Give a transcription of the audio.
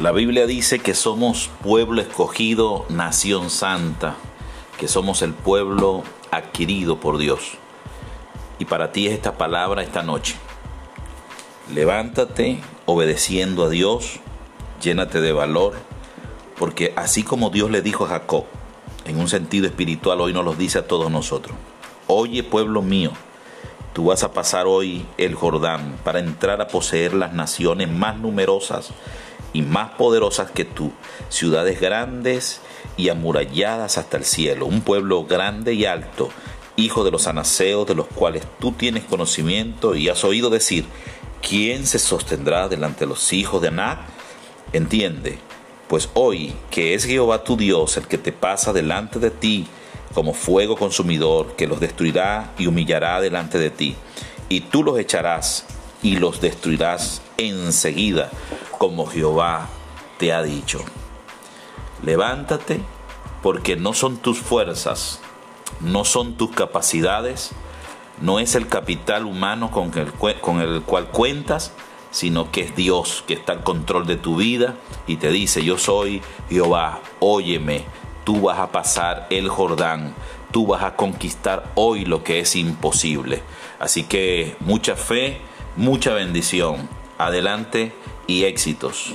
La Biblia dice que somos pueblo escogido, nación santa, que somos el pueblo adquirido por Dios. Y para ti es esta palabra esta noche. Levántate obedeciendo a Dios, llénate de valor, porque así como Dios le dijo a Jacob, en un sentido espiritual hoy nos lo dice a todos nosotros. Oye pueblo mío, tú vas a pasar hoy el Jordán para entrar a poseer las naciones más numerosas y más poderosas que tú, ciudades grandes y amuralladas hasta el cielo, un pueblo grande y alto, hijo de los anaseos de los cuales tú tienes conocimiento y has oído decir, ¿quién se sostendrá delante de los hijos de Anac? Entiende, pues hoy que es Jehová tu Dios el que te pasa delante de ti como fuego consumidor, que los destruirá y humillará delante de ti, y tú los echarás y los destruirás enseguida, como Jehová te ha dicho. Levántate, porque no son tus fuerzas, no son tus capacidades, no es el capital humano con el, con el cual cuentas, sino que es Dios que está al control de tu vida y te dice, yo soy Jehová, óyeme, tú vas a pasar el Jordán, tú vas a conquistar hoy lo que es imposible. Así que mucha fe, mucha bendición, adelante y éxitos.